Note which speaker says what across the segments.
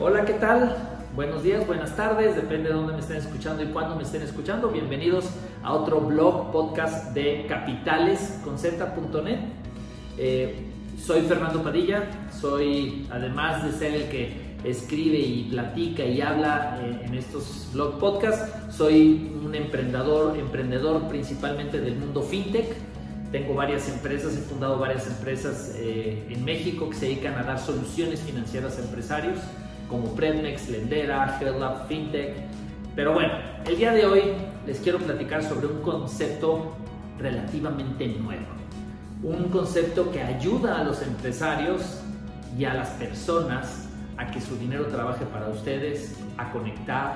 Speaker 1: Hola, ¿qué tal? Buenos días, buenas tardes, depende de dónde me estén escuchando y cuándo me estén escuchando. Bienvenidos a otro blog podcast de capitalesconcepta.net. Eh, soy Fernando Padilla, soy además de ser el que escribe y platica y habla eh, en estos blog podcasts, soy un emprendedor, emprendedor principalmente del mundo fintech. Tengo varias empresas, he fundado varias empresas eh, en México que se dedican a dar soluciones financieras a empresarios como Predmex, Lendera, HealthLab, FinTech. Pero bueno, el día de hoy les quiero platicar sobre un concepto relativamente nuevo. Un concepto que ayuda a los empresarios y a las personas a que su dinero trabaje para ustedes, a conectar.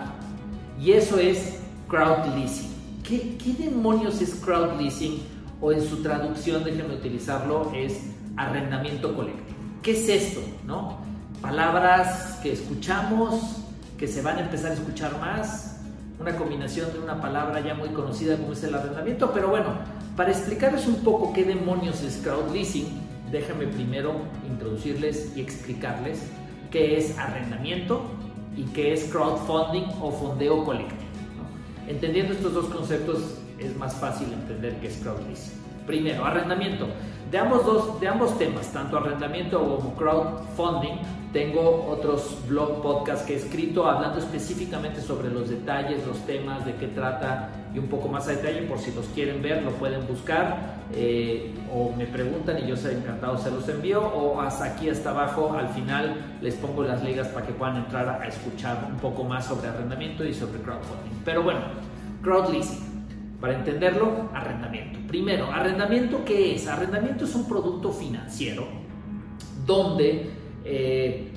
Speaker 1: Y eso es crowd leasing. ¿Qué, qué demonios es crowd leasing? O en su traducción, déjenme utilizarlo, es arrendamiento colectivo. ¿Qué es esto? ¿No? Palabras que escuchamos, que se van a empezar a escuchar más, una combinación de una palabra ya muy conocida como es el arrendamiento, pero bueno, para explicarles un poco qué demonios es crowd leasing, déjenme primero introducirles y explicarles qué es arrendamiento y qué es crowdfunding o fondeo colectivo. Entendiendo estos dos conceptos es más fácil entender qué es crowd leasing. Primero, arrendamiento. De ambos, de ambos temas, tanto arrendamiento como crowdfunding, tengo otros blog podcasts que he escrito hablando específicamente sobre los detalles, los temas, de qué trata y un poco más a detalle. Por si los quieren ver, lo pueden buscar eh, o me preguntan y yo seré encantado se los envío. O hasta aquí, hasta abajo, al final les pongo las ligas para que puedan entrar a escuchar un poco más sobre arrendamiento y sobre crowdfunding. Pero bueno, crowdleasing. Para entenderlo, arrendamiento. Primero, arrendamiento, ¿qué es? Arrendamiento es un producto financiero donde eh,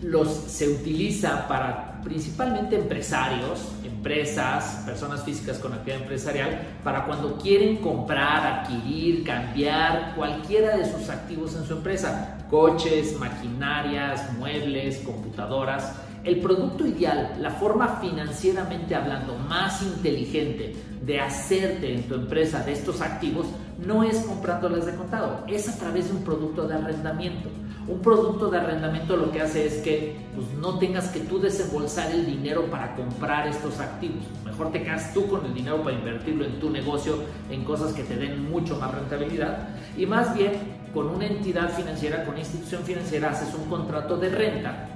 Speaker 1: los, se utiliza para principalmente empresarios, empresas, personas físicas con actividad empresarial, para cuando quieren comprar, adquirir, cambiar cualquiera de sus activos en su empresa, coches, maquinarias, muebles, computadoras. El producto ideal, la forma financieramente hablando más inteligente de hacerte en tu empresa de estos activos, no es comprándolas de contado, es a través de un producto de arrendamiento. Un producto de arrendamiento lo que hace es que pues, no tengas que tú desembolsar el dinero para comprar estos activos. Mejor te quedas tú con el dinero para invertirlo en tu negocio, en cosas que te den mucho más rentabilidad. Y más bien, con una entidad financiera, con una institución financiera, haces un contrato de renta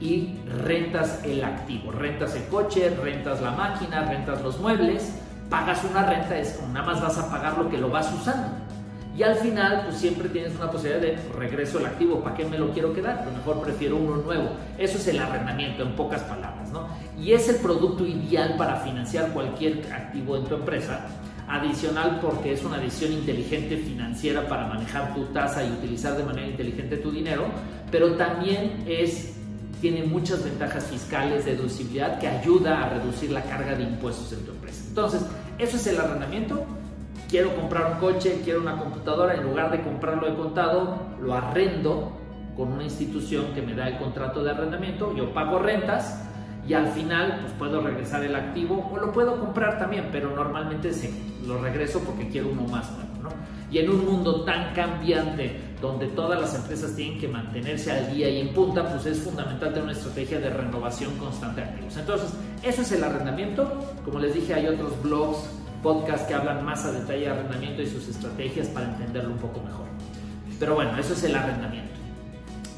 Speaker 1: y rentas el activo. Rentas el coche, rentas la máquina, rentas los muebles, pagas una renta, es como nada más vas a pagar lo que lo vas usando. Y al final, pues siempre tienes una posibilidad de regreso al activo. ¿Para qué me lo quiero quedar? Pues mejor prefiero uno nuevo. Eso es el arrendamiento, en pocas palabras, ¿no? Y es el producto ideal para financiar cualquier activo en tu empresa. Adicional porque es una decisión inteligente financiera para manejar tu tasa y utilizar de manera inteligente tu dinero, pero también es tiene muchas ventajas fiscales, de deducibilidad que ayuda a reducir la carga de impuestos en tu empresa. Entonces, eso es el arrendamiento quiero comprar un coche, quiero una computadora, en lugar de comprarlo de contado, lo arrendo con una institución que me da el contrato de arrendamiento, yo pago rentas y al final pues puedo regresar el activo o lo puedo comprar también, pero normalmente sí, lo regreso porque quiero uno más nuevo. ¿no? Y en un mundo tan cambiante donde todas las empresas tienen que mantenerse al día y en punta, pues es fundamental tener una estrategia de renovación constante de activos. Entonces, eso es el arrendamiento. Como les dije, hay otros blogs podcast que hablan más a detalle de arrendamiento y sus estrategias para entenderlo un poco mejor. Pero bueno, eso es el arrendamiento.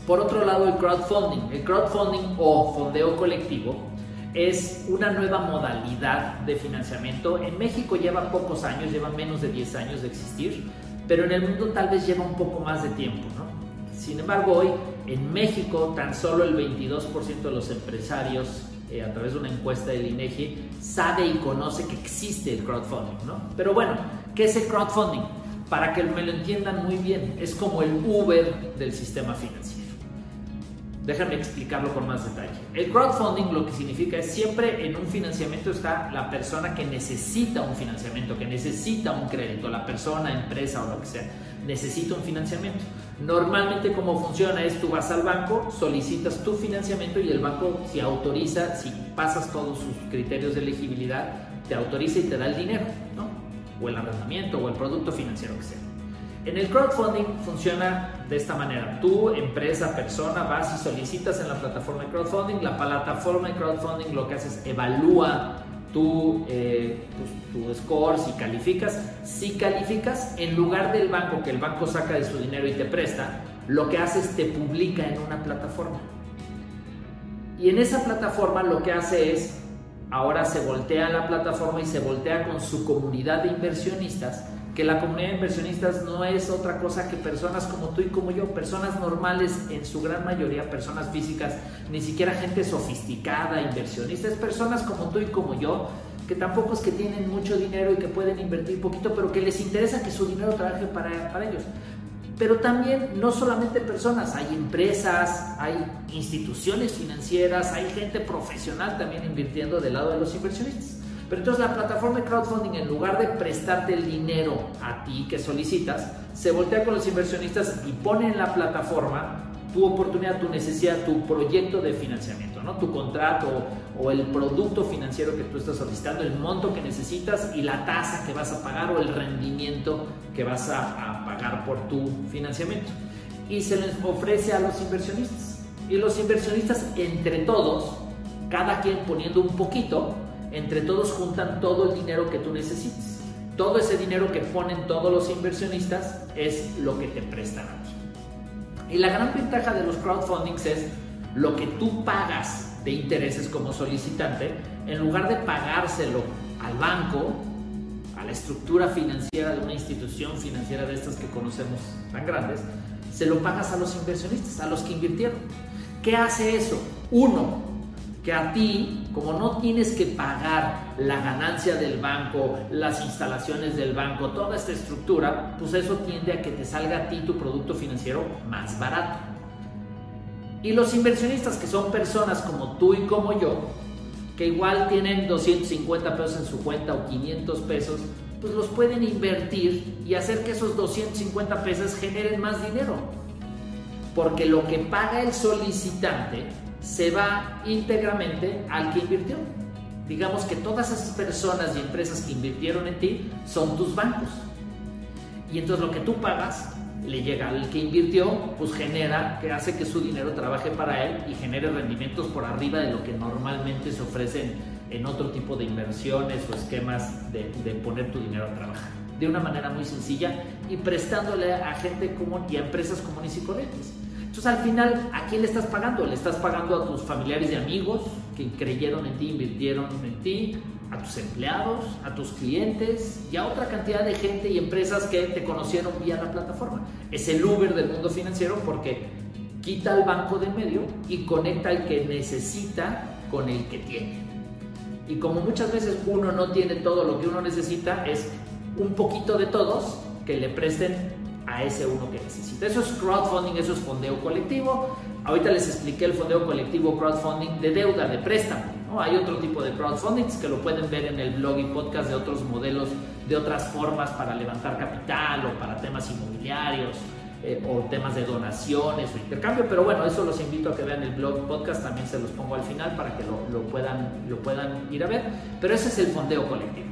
Speaker 1: Por otro lado, el crowdfunding. El crowdfunding o fondeo colectivo es una nueva modalidad de financiamiento. En México lleva pocos años, lleva menos de 10 años de existir, pero en el mundo tal vez lleva un poco más de tiempo. ¿no? Sin embargo, hoy en México tan solo el 22% de los empresarios eh, a través de una encuesta del INEGI, sabe y conoce que existe el crowdfunding, ¿no? Pero bueno, ¿qué es el crowdfunding? Para que me lo entiendan muy bien, es como el Uber del sistema financiero. Déjame explicarlo con más detalle. El crowdfunding lo que significa es siempre en un financiamiento está la persona que necesita un financiamiento, que necesita un crédito, la persona, empresa o lo que sea, necesita un financiamiento. Normalmente como funciona es tú vas al banco, solicitas tu financiamiento y el banco si autoriza, si pasas todos sus criterios de elegibilidad, te autoriza y te da el dinero, ¿no? O el arrendamiento o el producto financiero que sea. En el crowdfunding funciona de esta manera. Tú, empresa, persona, vas y solicitas en la plataforma de crowdfunding. La plataforma de crowdfunding lo que hace es evalúa tu, eh, tu, score, si calificas. Si calificas, en lugar del banco, que el banco saca de su dinero y te presta, lo que hace es te publica en una plataforma. Y en esa plataforma lo que hace es, ahora se voltea la plataforma y se voltea con su comunidad de inversionistas que la comunidad de inversionistas no es otra cosa que personas como tú y como yo, personas normales, en su gran mayoría personas físicas, ni siquiera gente sofisticada, inversionistas, personas como tú y como yo, que tampoco es que tienen mucho dinero y que pueden invertir poquito, pero que les interesa que su dinero trabaje para, para ellos. Pero también no solamente personas, hay empresas, hay instituciones financieras, hay gente profesional también invirtiendo del lado de los inversionistas. Pero entonces la plataforma de crowdfunding, en lugar de prestarte el dinero a ti que solicitas, se voltea con los inversionistas y pone en la plataforma tu oportunidad, tu necesidad, tu proyecto de financiamiento, ¿no? tu contrato o el producto financiero que tú estás solicitando, el monto que necesitas y la tasa que vas a pagar o el rendimiento que vas a, a pagar por tu financiamiento. Y se les ofrece a los inversionistas. Y los inversionistas, entre todos, cada quien poniendo un poquito, entre todos juntan todo el dinero que tú necesites. Todo ese dinero que ponen todos los inversionistas es lo que te prestan a ti. Y la gran ventaja de los crowdfundings es lo que tú pagas de intereses como solicitante, en lugar de pagárselo al banco, a la estructura financiera de una institución financiera de estas que conocemos tan grandes, se lo pagas a los inversionistas, a los que invirtieron. ¿Qué hace eso? Uno, que a ti, como no tienes que pagar la ganancia del banco, las instalaciones del banco, toda esta estructura, pues eso tiende a que te salga a ti tu producto financiero más barato. Y los inversionistas, que son personas como tú y como yo, que igual tienen 250 pesos en su cuenta o 500 pesos, pues los pueden invertir y hacer que esos 250 pesos generen más dinero. Porque lo que paga el solicitante se va íntegramente al que invirtió. Digamos que todas esas personas y empresas que invirtieron en ti son tus bancos. Y entonces lo que tú pagas le llega al que invirtió, pues genera, que hace que su dinero trabaje para él y genere rendimientos por arriba de lo que normalmente se ofrecen en otro tipo de inversiones o esquemas de, de poner tu dinero a trabajar. De una manera muy sencilla y prestándole a gente común y a empresas comunes y corrientes. Entonces al final, ¿a quién le estás pagando? Le estás pagando a tus familiares y amigos que creyeron en ti, invirtieron en ti, a tus empleados, a tus clientes y a otra cantidad de gente y empresas que te conocieron vía la plataforma. Es el Uber del mundo financiero porque quita al banco de medio y conecta al que necesita con el que tiene. Y como muchas veces uno no tiene todo lo que uno necesita, es un poquito de todos que le presten a ese uno que necesita. Eso es crowdfunding, eso es fondeo colectivo. Ahorita les expliqué el fondeo colectivo crowdfunding de deuda, de préstamo. Hay otro tipo de crowdfunding que lo pueden ver en el blog y podcast de otros modelos, de otras formas para levantar capital o para temas inmobiliarios. Eh, o temas de donaciones o intercambio, pero bueno, eso los invito a que vean el blog podcast, también se los pongo al final para que lo, lo puedan, lo puedan ir a ver, pero ese es el fondeo colectivo.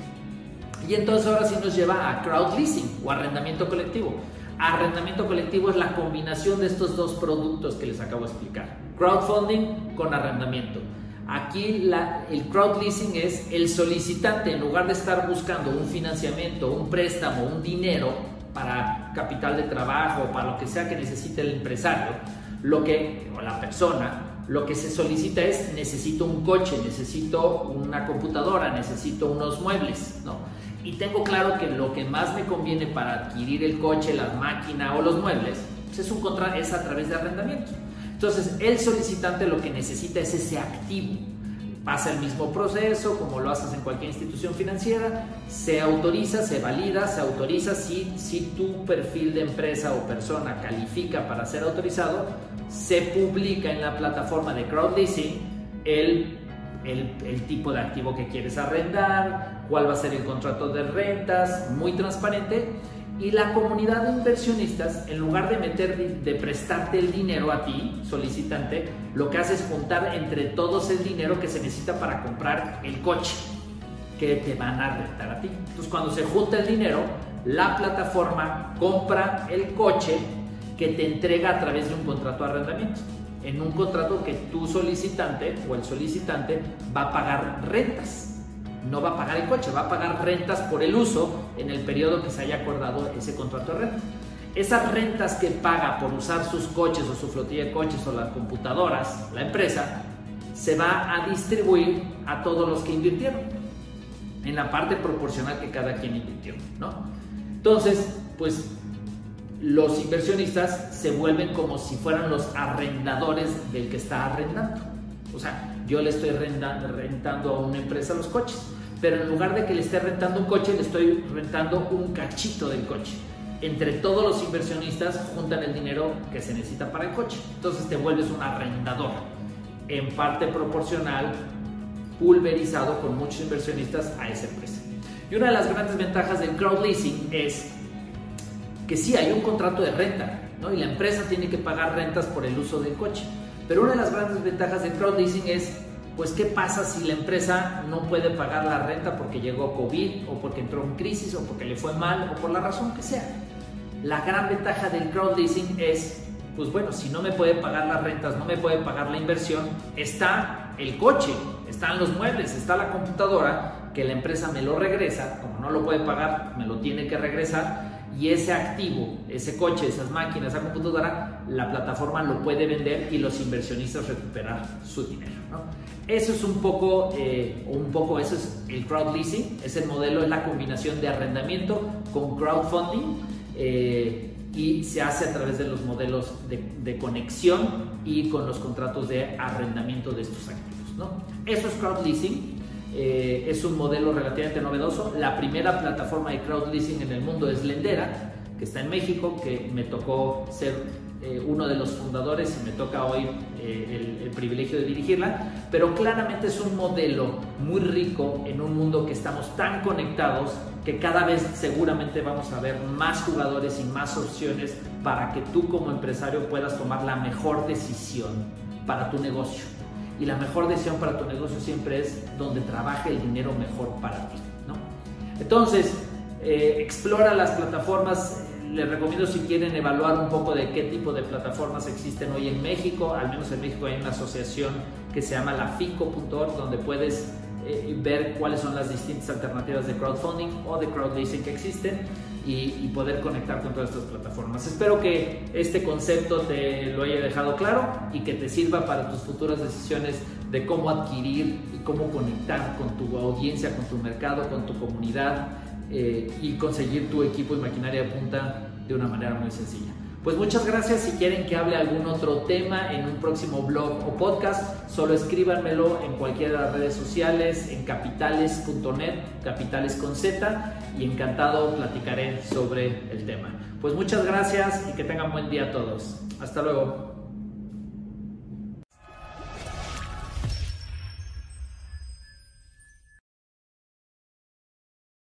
Speaker 1: Y entonces ahora sí nos lleva a crowd leasing o arrendamiento colectivo. Arrendamiento colectivo es la combinación de estos dos productos que les acabo de explicar. Crowdfunding con arrendamiento. Aquí la, el crowd leasing es el solicitante, en lugar de estar buscando un financiamiento, un préstamo, un dinero para capital de trabajo, para lo que sea que necesite el empresario, lo que, o la persona, lo que se solicita es necesito un coche, necesito una computadora, necesito unos muebles, ¿no? y tengo claro que lo que más me conviene para adquirir el coche, la máquina o los muebles, pues es, un contra es a través de arrendamiento. Entonces, el solicitante lo que necesita es ese activo. Pasa el mismo proceso como lo haces en cualquier institución financiera, se autoriza, se valida, se autoriza si, si tu perfil de empresa o persona califica para ser autorizado, se publica en la plataforma de crowdleasing el el, tipo de activo que quieres arrendar, cuál va a ser el contrato de rentas, muy transparente. Y la comunidad de inversionistas, en lugar de meter, de prestarte el dinero a ti, solicitante, lo que hace es juntar entre todos el dinero que se necesita para comprar el coche que te van a rentar a ti. Entonces, cuando se junta el dinero, la plataforma compra el coche que te entrega a través de un contrato de arrendamiento. En un contrato que tu solicitante o el solicitante va a pagar rentas. No va a pagar el coche, va a pagar rentas por el uso en el periodo que se haya acordado ese contrato de renta. Esas rentas que paga por usar sus coches o su flotilla de coches o las computadoras, la empresa, se va a distribuir a todos los que invirtieron en la parte proporcional que cada quien invirtió, ¿no? Entonces, pues los inversionistas se vuelven como si fueran los arrendadores del que está arrendando. O sea, yo le estoy rentando a una empresa los coches, pero en lugar de que le esté rentando un coche, le estoy rentando un cachito del coche. Entre todos los inversionistas juntan el dinero que se necesita para el coche. Entonces te vuelves un arrendador, en parte proporcional, pulverizado con muchos inversionistas a esa empresa. Y una de las grandes ventajas del crowd leasing es que sí hay un contrato de renta, ¿no? Y la empresa tiene que pagar rentas por el uso del coche. Pero una de las grandes ventajas del crowd leasing es, pues, ¿qué pasa si la empresa no puede pagar la renta porque llegó COVID o porque entró en crisis o porque le fue mal o por la razón que sea? La gran ventaja del crowd leasing es, pues bueno, si no me puede pagar las rentas, no me puede pagar la inversión, está el coche, están los muebles, está la computadora, que la empresa me lo regresa, como no lo puede pagar, me lo tiene que regresar y ese activo, ese coche, esas máquinas, esa computadora, la plataforma lo puede vender y los inversionistas recuperar su dinero. Eso es un poco, eh, un poco, eso es el crowd leasing, es el modelo, es la combinación de arrendamiento con crowdfunding eh, y se hace a través de los modelos de, conexión y con los contratos de arrendamiento de estos activos. Eso es crowd leasing eh, es un modelo relativamente novedoso. La primera plataforma de crowd leasing en el mundo es Lendera, que está en México, que me tocó ser eh, uno de los fundadores y me toca hoy eh, el, privilegio de dirigirla, pero claramente es un modelo muy rico en un mundo que estamos tan conectados que cada vez seguramente vamos a ver más jugadores y más opciones para que tú como empresario puedas tomar la mejor decisión para tu negocio y la mejor decisión para tu negocio siempre es donde trabaje el dinero mejor para ti. ¿no? Entonces, eh, explora las plataformas. Les recomiendo si quieren evaluar un poco de qué tipo de plataformas existen hoy en México. Al menos en México hay una asociación que se llama la FICO.org donde puedes eh, ver cuáles son las distintas alternativas de crowdfunding o de crowdleasing que existen y, poder conectar con todas estas plataformas. Espero que este concepto te lo haya dejado claro y que te sirva para tus futuras decisiones de cómo adquirir y cómo conectar con tu audiencia, con tu mercado, con tu comunidad eh, y conseguir tu equipo y maquinaria de punta de una manera muy sencilla. Pues muchas gracias. Si quieren que hable algún otro tema en un próximo blog o podcast, solo escríbanmelo en cualquiera de las redes sociales, en capitales.net, capitales con Z, y encantado platicaré sobre el tema. Pues muchas gracias y que tengan buen día todos. Hasta luego.